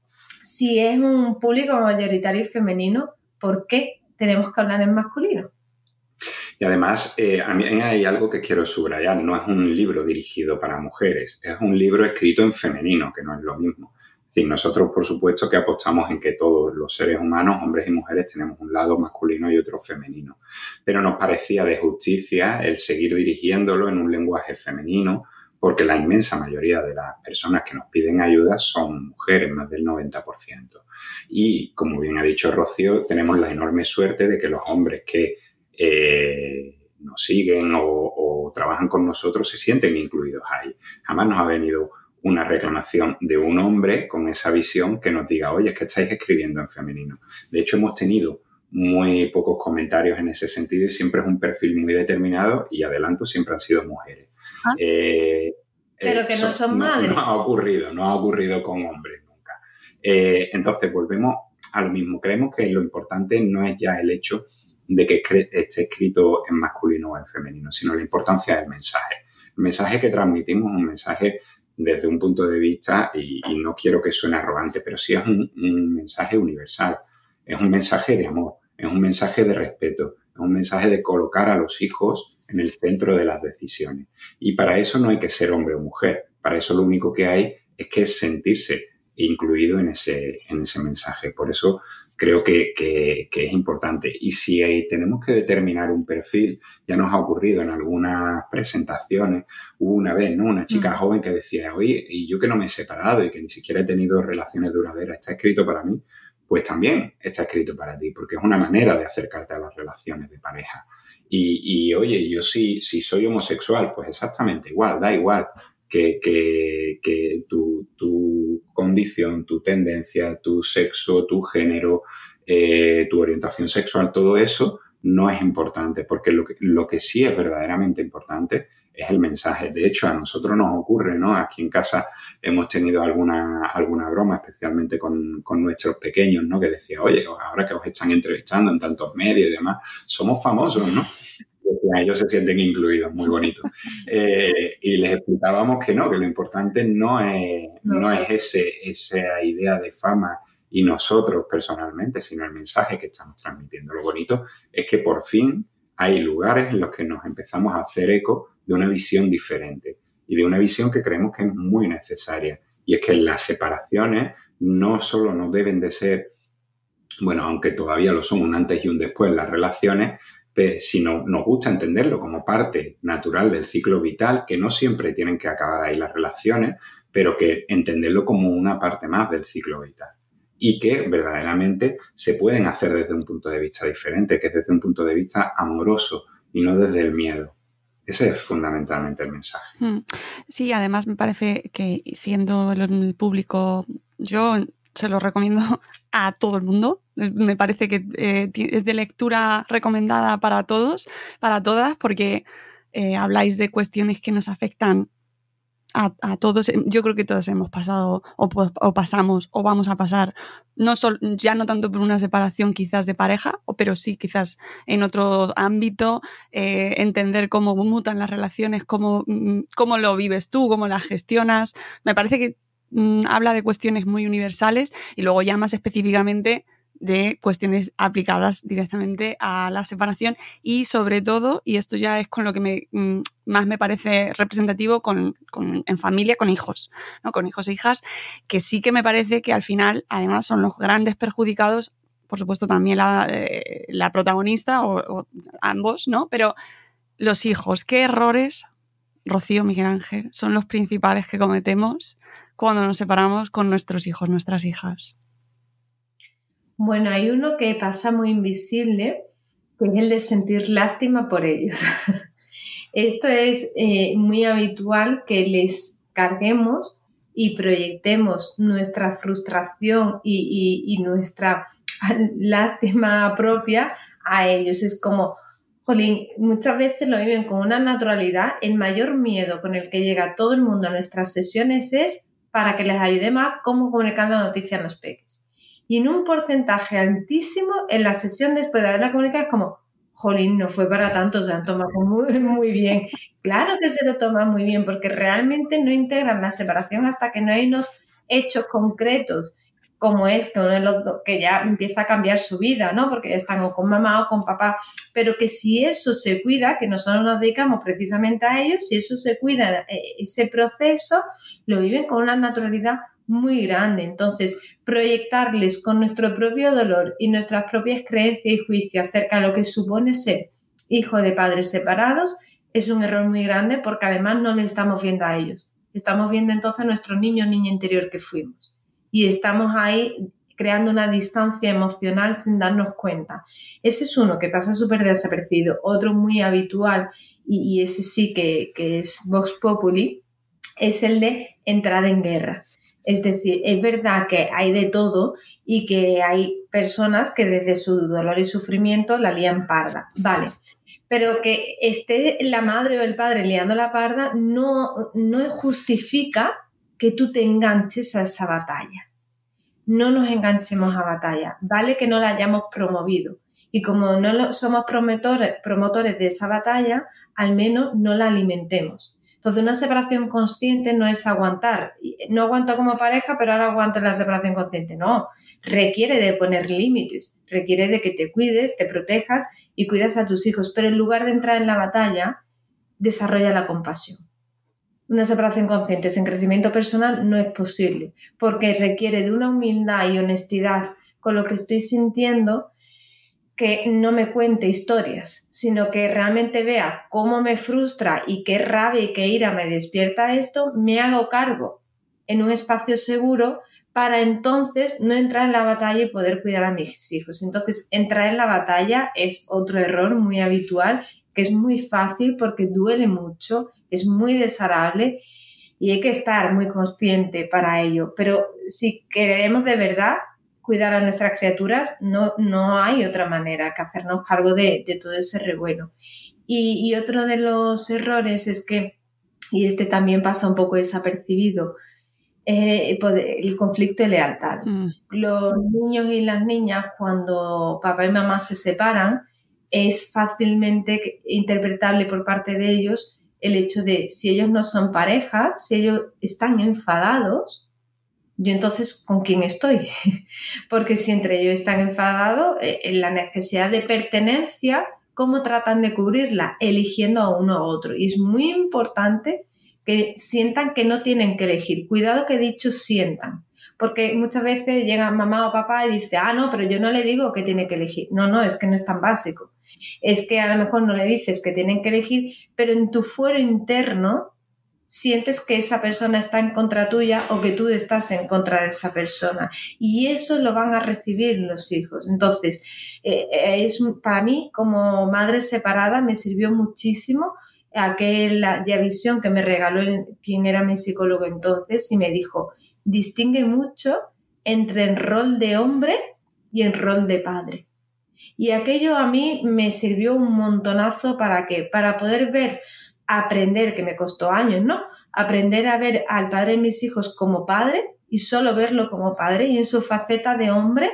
si es un público mayoritario y femenino, ¿por qué tenemos que hablar en masculino? Y además, eh, a mí hay algo que quiero subrayar. No es un libro dirigido para mujeres, es un libro escrito en femenino, que no es lo mismo nosotros, por supuesto, que apostamos en que todos los seres humanos, hombres y mujeres, tenemos un lado masculino y otro femenino. Pero nos parecía de justicia el seguir dirigiéndolo en un lenguaje femenino, porque la inmensa mayoría de las personas que nos piden ayuda son mujeres, más del 90%. Y, como bien ha dicho Rocío, tenemos la enorme suerte de que los hombres que eh, nos siguen o, o trabajan con nosotros se sienten incluidos ahí. Jamás nos ha venido una reclamación de un hombre con esa visión que nos diga, oye, es que estáis escribiendo en femenino. De hecho, hemos tenido muy pocos comentarios en ese sentido y siempre es un perfil muy determinado y adelanto, siempre han sido mujeres. Ah. Eh, Pero que no son madres. No, ha ocurrido, no ha ocurrido con hombres nunca. Eh, entonces, volvemos a lo mismo. Creemos que lo importante no es ya el hecho de que esté escrito en masculino o en femenino, sino la importancia del mensaje. El mensaje que transmitimos es un mensaje desde un punto de vista, y, no quiero que suene arrogante, pero sí es un, mensaje universal, es un mensaje de amor, es un mensaje de respeto, es un mensaje de colocar a los hijos en el centro de las decisiones. Y para eso no hay que ser hombre o mujer, para eso lo único que hay es que sentirse incluido en ese, en ese mensaje. Por eso creo que, es importante. Y si tenemos que determinar un perfil, ya nos ha ocurrido en algunas presentaciones, hubo una vez, ¿no? Una chica mm. joven que decía, oye, y yo que no me he separado y que ni siquiera he tenido relaciones duraderas, ¿está escrito para mí? Pues también está escrito para ti, porque es una manera de acercarte a las relaciones de pareja. Y, oye, yo sí, si soy homosexual, pues exactamente igual, da igual que, que, tu, tu, condición, tu tendencia, tu sexo, tu género, eh, tu orientación sexual, todo eso no es importante, porque lo que, lo que sí es verdaderamente importante es el mensaje. De hecho, a nosotros nos ocurre, ¿no? Aquí en casa hemos tenido alguna, alguna broma, especialmente con, con nuestros pequeños, ¿no? Que decía, oye, ahora que os están entrevistando en tantos medios y demás, somos famosos, ¿no? Ellos se sienten incluidos, muy bonito. Eh, y les explicábamos que no, que lo importante no es, no, es ese, esa idea de fama y nosotros personalmente, sino el mensaje que estamos transmitiendo. Lo bonito es que por fin hay lugares en los que nos empezamos a hacer eco de una visión diferente y de una visión que creemos que es muy necesaria. Y es que las separaciones no solo no deben de ser, bueno, aunque todavía lo son un antes y un después las relaciones, sino nos gusta entenderlo como parte natural del ciclo vital, que no siempre tienen que acabar ahí las relaciones, pero que entenderlo como una parte más del ciclo vital. Y que verdaderamente se pueden hacer desde un punto de vista diferente, que es desde un punto de vista amoroso y no desde el miedo. Ese es fundamentalmente el mensaje. Mm. Sí, además me parece que siendo el público, yo se lo recomiendo a todo el mundo. Me parece que eh, es de lectura recomendada para todos, para todas, porque eh, habláis de cuestiones que nos afectan a, todos. Yo creo que todos hemos pasado o, pasamos o vamos a pasar, no ya no tanto por una separación quizás de pareja, pero sí quizás en otro ámbito, eh, entender cómo mutan las relaciones, cómo, mm, cómo lo vives tú, cómo las gestionas. Me parece que Mm, habla de cuestiones muy universales y luego ya más específicamente de cuestiones aplicadas directamente a la separación y sobre todo, y esto ya es con lo que mm, más me parece representativo con, en familia, con hijos, ¿no? con hijos e hijas, que sí que me parece que al final además son los grandes perjudicados, por supuesto también la, eh, protagonista o, o, ambos, ¿no? Pero los hijos, ¿qué errores, Rocío, Miguel Ángel, son los principales que cometemos cuando nos separamos con nuestros hijos, nuestras hijas? Bueno, hay uno que pasa muy invisible, que es el de sentir lástima por ellos. Esto es eh, muy habitual que les carguemos y proyectemos nuestra frustración y, nuestra lástima propia a ellos. Es como, jolín, muchas veces lo viven con una naturalidad. El mayor miedo con el que llega todo el mundo a nuestras sesiones es para que les ayude más cómo comunicar la noticia a los peques. Y en un porcentaje altísimo, en la sesión después de haberla comunicado, es como, jolín, no fue para tanto, se han tomado muy, muy bien. Claro que se lo toman muy bien, porque realmente no integran la separación hasta que no hay unos hechos concretos como es que uno de los dos, que ya empieza a cambiar su vida, ¿no? Porque están o con mamá o con papá, pero que si eso se cuida, que nosotros nos dedicamos precisamente a ellos, si eso se cuida, eh, ese proceso, lo viven con una naturalidad muy grande. Entonces, proyectarles con nuestro propio dolor y nuestras propias creencias y juicios acerca de lo que supone ser hijo de padres separados es un error muy grande porque además no le estamos viendo a ellos. Estamos viendo entonces a nuestro niño o niña interior que fuimos y estamos ahí creando una distancia emocional sin darnos cuenta. Ese es uno que pasa súper desapercibido. Otro muy habitual, y, ese sí que, es Vox Populi, es el de entrar en guerra. Es decir, es verdad que hay de todo y que hay personas que desde su dolor y sufrimiento la lían parda. Vale. Pero que esté la madre o el padre liando la parda no, no justifica que tú te enganches a esa batalla. No nos enganchemos a batalla. Vale que no la hayamos promovido. Y como no somos promotores, de esa batalla, al menos no la alimentemos. Entonces, una separación consciente no es aguantar. No aguanto como pareja, pero ahora aguanto la separación consciente. No, requiere de poner límites, requiere de que te cuides, te protejas y cuidas a tus hijos. Pero en lugar de entrar en la batalla, desarrolla la compasión una separación consciente sin crecimiento personal no es posible, porque requiere de una humildad y honestidad con lo que estoy sintiendo que no me cuente historias, sino que realmente vea cómo me frustra y qué rabia y qué ira me despierta esto, me hago cargo en un espacio seguro para entonces no entrar en la batalla y poder cuidar a mis hijos. Entonces, entrar en la batalla es otro error muy habitual, que es muy fácil porque duele mucho, es muy desagradable y hay que estar muy consciente para ello. Pero si queremos de verdad cuidar a nuestras criaturas, no, no hay otra manera que hacernos cargo de, todo ese revuelo. Y, otro de los errores es que, y este también pasa un poco desapercibido, eh, el conflicto de lealtades. Mm. Los niños y las niñas, cuando papá y mamá se separan, es fácilmente interpretable por parte de ellos el hecho de si ellos no son pareja, si ellos están enfadados, yo entonces con quién estoy. Porque si entre ellos están enfadados, eh, en la necesidad de pertenencia, ¿cómo tratan de cubrirla? Eligiendo a uno u otro. Y es muy importante que sientan que no tienen que elegir. Cuidado que dicho sientan. Porque muchas veces llega mamá o papá y dice, ah, no, pero yo no le digo que tiene que elegir. No, no, es que no es tan básico es que a lo mejor no le dices que tienen que elegir, pero en tu fuero interno sientes que esa persona está en contra tuya o que tú estás en contra de esa persona. Y eso lo van a recibir los hijos. Entonces, eh, eh, es, para mí, como madre separada, me sirvió muchísimo aquella visión que me regaló quien era mi psicólogo entonces y me dijo, distingue mucho entre el rol de hombre y el rol de padre. Y aquello a mí me sirvió un montonazo para qué? Para poder ver, aprender, que me costó años, ¿no? Aprender a ver al padre de mis hijos como padre y solo verlo como padre y en su faceta de hombre,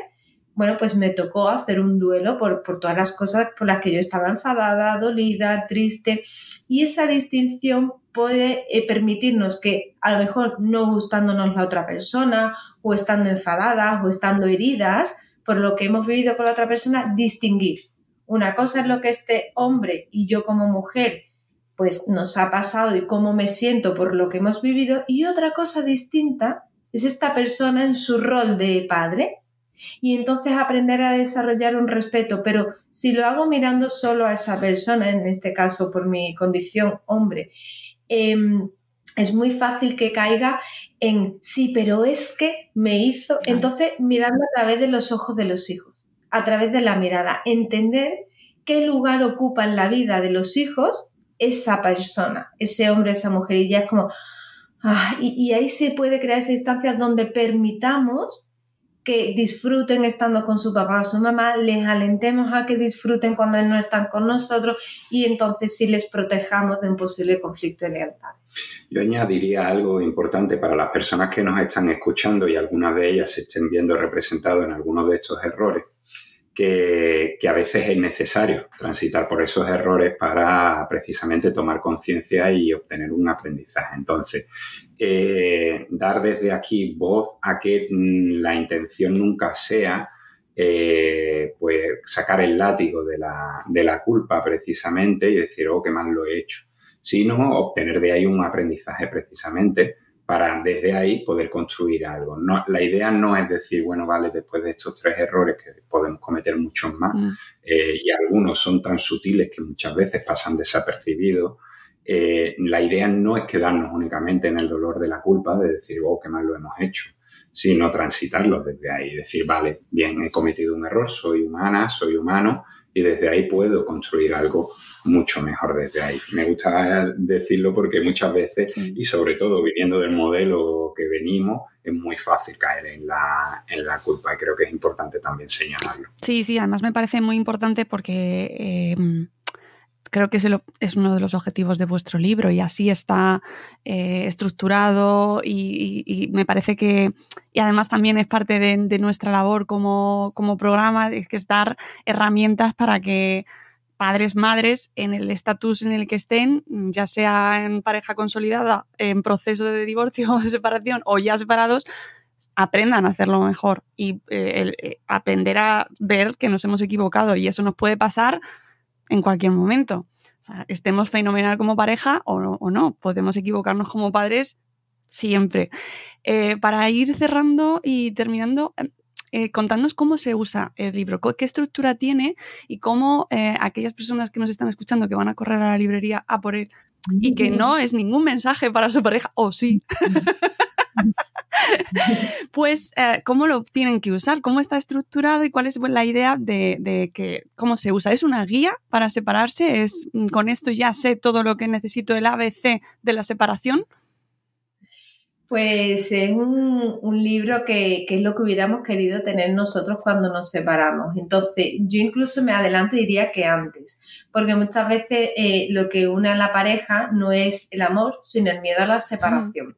bueno, pues me tocó hacer un duelo por, por todas las cosas por las que yo estaba enfadada, dolida, triste. Y esa distinción puede eh, permitirnos que a lo mejor no gustándonos la otra persona o estando enfadadas o estando heridas, por lo que hemos vivido con la otra persona, distinguir. Una cosa es lo que este hombre y yo como mujer pues nos ha pasado y cómo me siento por lo que hemos vivido y otra cosa distinta es esta persona en su rol de padre y entonces aprender a desarrollar un respeto, pero si lo hago mirando solo a esa persona, en este caso por mi condición hombre, em, es muy fácil que caiga en sí, pero es que me hizo. Entonces, mirando a través de los ojos de los hijos, a través de la mirada, entender qué lugar ocupa en la vida de los hijos esa persona, ese hombre, esa mujer. Y ya es como. Ah, y, y ahí se puede crear esa instancia donde permitamos que disfruten estando con su papá o su mamá, les alentemos a que disfruten cuando no están con nosotros y entonces sí les protejamos de un posible conflicto de lealtad. Yo añadiría algo importante para las personas que nos están escuchando y algunas de ellas se estén viendo representadas en algunos de estos errores que, a veces es necesario transitar por esos errores para precisamente tomar conciencia y obtener un aprendizaje. Entonces, eh, dar desde aquí voz a que mm, la intención nunca sea eh, pues sacar el látigo de la, de la culpa precisamente y decir, oh, qué mal lo he hecho, sino obtener de ahí un aprendizaje precisamente para desde ahí poder construir algo. No, la idea no es decir, bueno, vale, después de estos tres errores que podemos cometer muchos más, mm. eh, y algunos son tan sutiles que muchas veces pasan desapercibidos, eh, la idea no es quedarnos únicamente en el dolor de la culpa, de decir, oh, qué mal lo hemos hecho, sino transitarlo desde ahí, decir, vale, bien, he cometido un error, soy humana, soy humano, y desde ahí puedo construir algo mucho mejor desde ahí. Me gusta decirlo porque muchas veces, y sobre todo viniendo del modelo que venimos, es muy fácil caer en la, en la culpa y creo que es importante también señalarlo. Sí, sí, además me parece muy importante porque... Eh, creo que es, uno de los objetivos de vuestro libro y así está eh, estructurado y, me parece que, y además también es parte de, nuestra labor como, como programa, es que es dar herramientas para que padres, madres, en el estatus en el que estén, ya sea en pareja consolidada, en proceso de divorcio o de separación o ya separados, aprendan a hacerlo mejor y eh, eh, aprender a ver que nos hemos equivocado y eso nos puede pasar en cualquier momento. estemos fenomenal como pareja o no, podemos equivocarnos como padres siempre. Eh, para ir cerrando y terminando, eh, contadnos cómo se usa el libro, qué estructura tiene y cómo eh, aquellas personas que nos están escuchando que van a correr a la librería a por él y que no es ningún mensaje para su pareja, o sí. pues, eh, ¿cómo lo tienen que usar? ¿Cómo está estructurado y cuál es la idea de, que cómo se usa? ¿Es una guía para separarse? ¿Es mm, con esto ya sé todo lo que necesito el ABC de la separación? Pues es un, libro que, es lo que hubiéramos querido tener nosotros cuando nos separamos. Entonces, yo incluso me adelanto y diría que antes, porque muchas veces eh, lo que une a la pareja no es el amor, sino el miedo a la separación.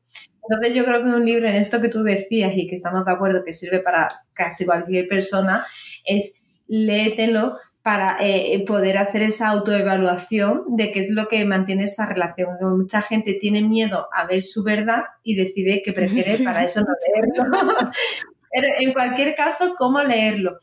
Entonces yo creo que un libro en esto que tú decías y que estamos de acuerdo que sirve para casi cualquier persona es léetelo para eh, poder hacer esa autoevaluación de qué es lo que mantiene esa relación. Mucha gente tiene miedo a ver su verdad y decide que prefiere para eso no leerlo. Pero en cualquier caso, ¿cómo leerlo?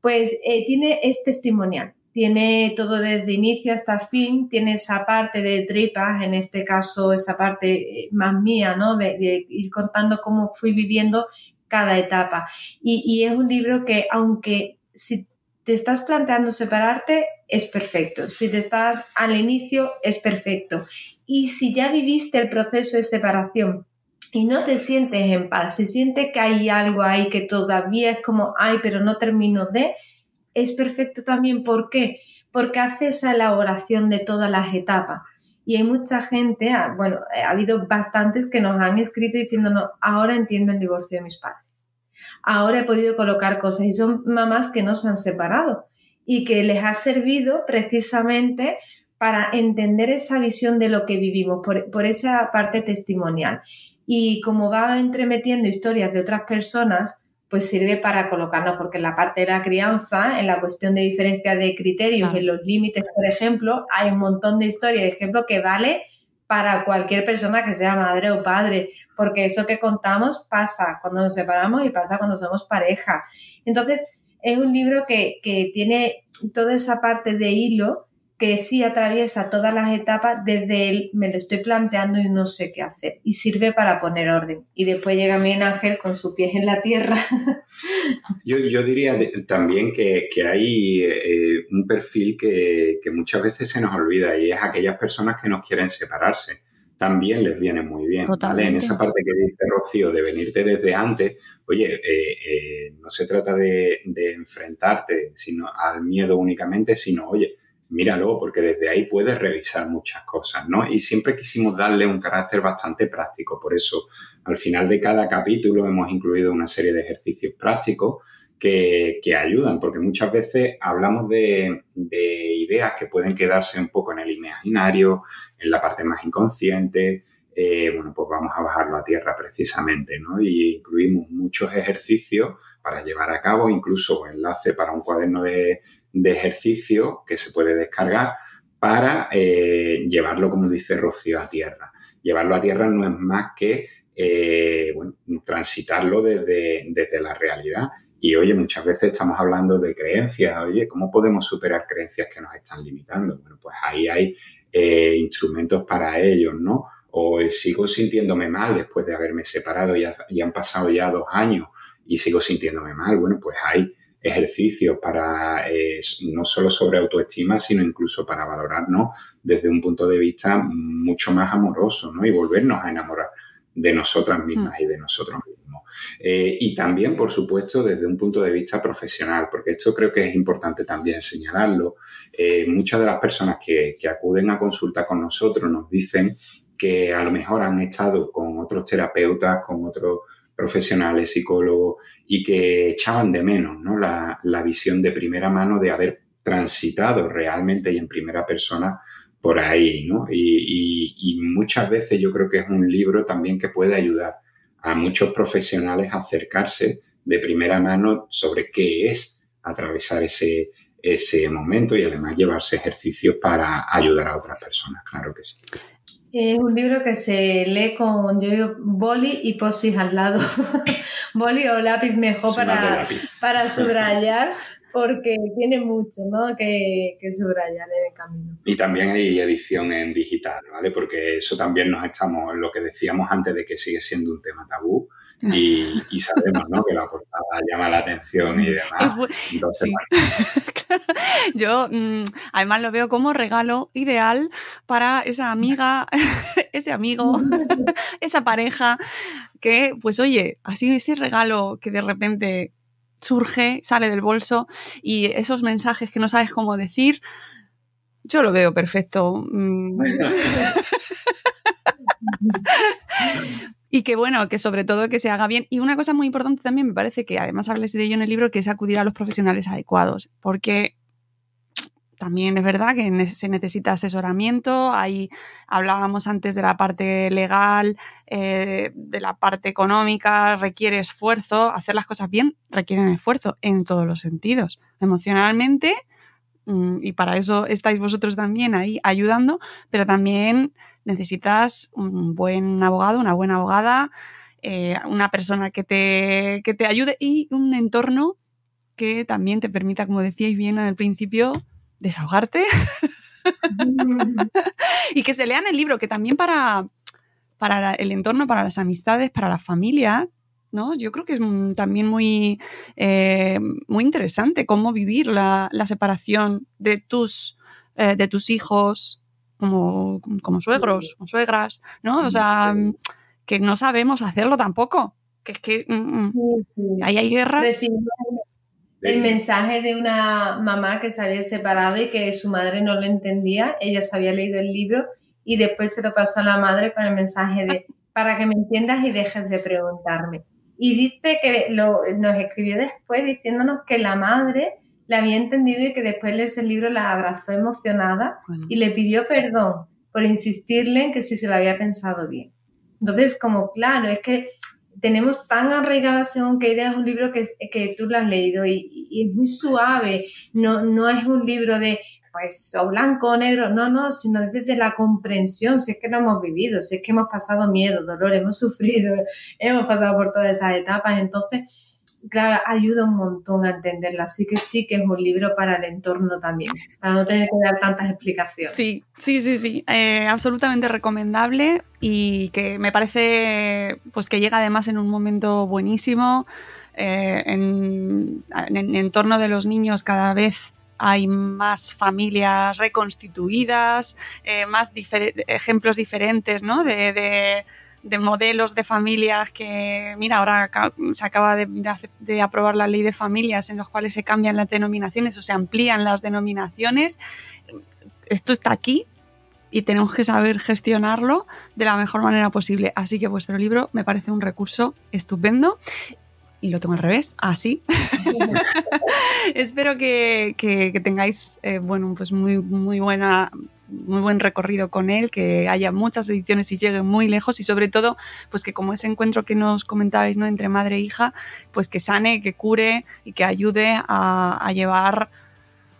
Pues eh, tiene, es testimonial tiene todo desde inicio hasta fin, tiene esa parte de tripas, en este caso esa parte eh, más mía, ¿no? De, ir contando cómo fui viviendo cada etapa. Y, es un libro que, aunque si te estás planteando separarte, es perfecto. Si te estás al inicio, es perfecto. Y si ya viviste el proceso de separación y no te sientes en paz, si sientes que hay algo ahí que todavía es como, ay, pero no termino de, es perfecto también. ¿Por qué? Porque hace esa elaboración de todas las etapas. Y hay mucha gente, ah, bueno, ha habido bastantes que nos han escrito diciéndonos, ahora entiendo el divorcio de mis padres. Ahora he podido colocar cosas y son mamás que no se han separado y que les ha servido precisamente para entender esa visión de lo que vivimos, por, por esa parte testimonial. Y como va entremetiendo historias de otras personas, pues sirve para colocarnos, porque en la parte de la crianza, en la cuestión de diferencia de criterios, en los límites, por ejemplo, hay un montón de historias de ejemplo que vale para cualquier persona que sea madre o padre, porque eso que contamos pasa cuando nos separamos y pasa cuando somos pareja. Entonces, es un libro que, que tiene toda esa parte de hilo que sí atraviesa todas las etapas desde el me lo estoy planteando y no sé qué hacer y sirve para poner orden. Y después llega mi ángel con su pies en la tierra. Yo, yo diría también que, hay eh, un perfil que, muchas veces se nos olvida y es aquellas personas que nos quieren separarse. También les viene muy bien. En esa parte que dice Rocío de venirte desde antes, oye, eh, eh, no se trata de, de enfrentarte sino al miedo únicamente, sino, oye, míralo, porque desde ahí puedes revisar muchas cosas, ¿no? Y siempre quisimos darle un carácter bastante práctico, por eso al final de cada capítulo hemos incluido una serie de ejercicios prácticos que, ayudan, porque muchas veces hablamos de, ideas que pueden quedarse un poco en el imaginario, en la parte más inconsciente, eh, bueno, pues vamos a bajarlo a tierra precisamente, ¿no? Y incluimos muchos ejercicios para llevar a cabo, incluso enlace para un cuaderno de, de ejercicio que se puede descargar para eh, llevarlo, como dice Rocío, a tierra. Llevarlo a tierra no es más que eh, transitarlo desde, desde la realidad. Y oye, muchas veces estamos hablando de creencias. Oye, ¿cómo podemos superar creencias que nos están limitando? Bueno, pues ahí hay eh, instrumentos para ellos, ¿no? O sigo sintiéndome mal después de haberme separado y, y han pasado ya dos años y sigo sintiéndome mal. Bueno, pues hay ejercicios para eh, no solo sobre autoestima, sino incluso para valorarnos desde un punto de vista mucho más amoroso, ¿no? Y volvernos a enamorar de nosotras mismas y de nosotros mismos. Eh, y también, por supuesto, desde un punto de vista profesional, porque esto creo que es importante también señalarlo. Eh, muchas de las personas que, que acuden a consulta con nosotros nos dicen que a lo mejor han estado con otros terapeutas, con otros profesionales, psicólogos, y que echaban de menos ¿no? la, visión de primera mano de haber transitado realmente y en primera persona por ahí, ¿no? Y, muchas veces yo creo que es un libro también que puede ayudar a muchos profesionales a acercarse de primera mano sobre qué es atravesar ese, ese momento y además llevarse ejercicios para ayudar a otras personas, claro que sí. Es un libro que se lee con yo boli y posis al lado. boli o lápiz mejor para, para subrayar, porque tiene mucho ¿no? que, que subrayar en el camino. Y también hay edición en digital, ¿vale? Porque eso también nos estamos, lo que decíamos antes de que sigue siendo un tema tabú, y, sabemos ¿no? que la portada llama la atención y demás. Entonces, Yo mm, además lo veo como regalo ideal para esa amiga, ese amigo, esa pareja que, pues oye, así ese regalo que de repente surge, sale del bolso y esos mensajes que no sabes cómo decir, yo lo veo perfecto. Y que bueno, que sobre todo que se haga bien. Y una cosa muy importante también me parece que además hables de ello en el libro, que es acudir a los profesionales adecuados, porque también es verdad que se necesita asesoramiento. Ahí hablábamos antes de la parte legal, eh, de la parte económica, requiere esfuerzo. Hacer las cosas bien requiere esfuerzo en todos los sentidos. Emocionalmente, mm, y para eso estáis vosotros también ahí ayudando, pero también necesitas un buen abogado, una buena abogada, eh, una persona que te, que te ayude y un entorno que también te permita, como decíais bien al principio, desahogarte y que se lean el libro, que también para, para el entorno, para las amistades, para la familia, ¿no? Yo creo que es también muy, eh, muy interesante cómo vivir la, separación de tus, eh, de tus hijos como, como suegros o suegras, ¿no? O sea, que no sabemos hacerlo tampoco. Que es que mm, mm, ahí hay guerras el mensaje de una mamá que se había separado y que su madre no lo entendía. Ella se había leído el libro y después se lo pasó a la madre con el mensaje de para que me entiendas y dejes de preguntarme. Y dice que lo, nos escribió después diciéndonos que la madre la había entendido y que después de leerse el libro la abrazó emocionada y le pidió perdón por insistirle en que si se lo había pensado bien. Entonces, como claro, es que tenemos tan arraigada según qué idea es un libro que, que tú lo has leído y, es muy suave, no, no es un libro de pues o blanco o negro, no, no, sino desde la comprensión, si es que lo hemos vivido, si es que hemos pasado miedo, dolor, hemos sufrido, hemos pasado por todas esas etapas, entonces claro, ayuda un montón a entenderla. Así que sí que es un libro para el entorno también, para no tener que dar tantas explicaciones. Sí, sí, sí, sí. Eh, absolutamente recomendable y que me parece pues que llega además en un momento buenísimo. Eh, en, en, en torno de los niños cada vez hay más familias reconstituidas, eh, más ejemplos diferentes ¿no? de de modelos de familias que, mira, ahora se acaba de, aprobar la ley de familias en los cuales se cambian las denominaciones o se amplían las denominaciones. Esto está aquí y tenemos que saber gestionarlo de la mejor manera posible. Así que vuestro libro me parece un recurso estupendo y lo tengo al revés, así. Espero que, tengáis eh, bueno, pues muy, muy buena muy buen recorrido con él, que haya muchas ediciones y llegue muy lejos y sobre todo, pues que como ese encuentro que nos comentabais, ¿no? Entre madre e hija, pues que sane, que cure y que ayude a, llevar,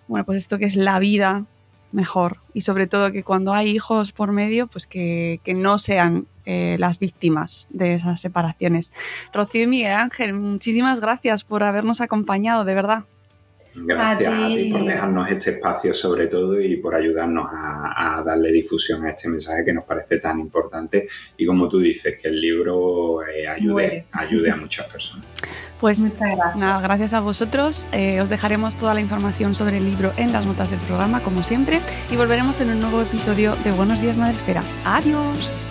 bueno, pues esto que es la vida mejor y sobre todo que cuando hay hijos por medio, pues que, no sean eh, las víctimas de esas separaciones. Rocío y Miguel Ángel, muchísimas gracias por habernos acompañado, de verdad. Gracias a ti. por dejarnos este espacio sobre todo y por ayudarnos a, darle difusión a este mensaje que nos parece tan importante y como tú dices, que el libro eh, ayude, ayude a muchas personas. Pues gracias. Nada, gracias a vosotros. Eh, os dejaremos toda la información sobre el libro en las notas del programa, como siempre, y volveremos en un nuevo episodio de Buenos Días Madre Espera. Adiós.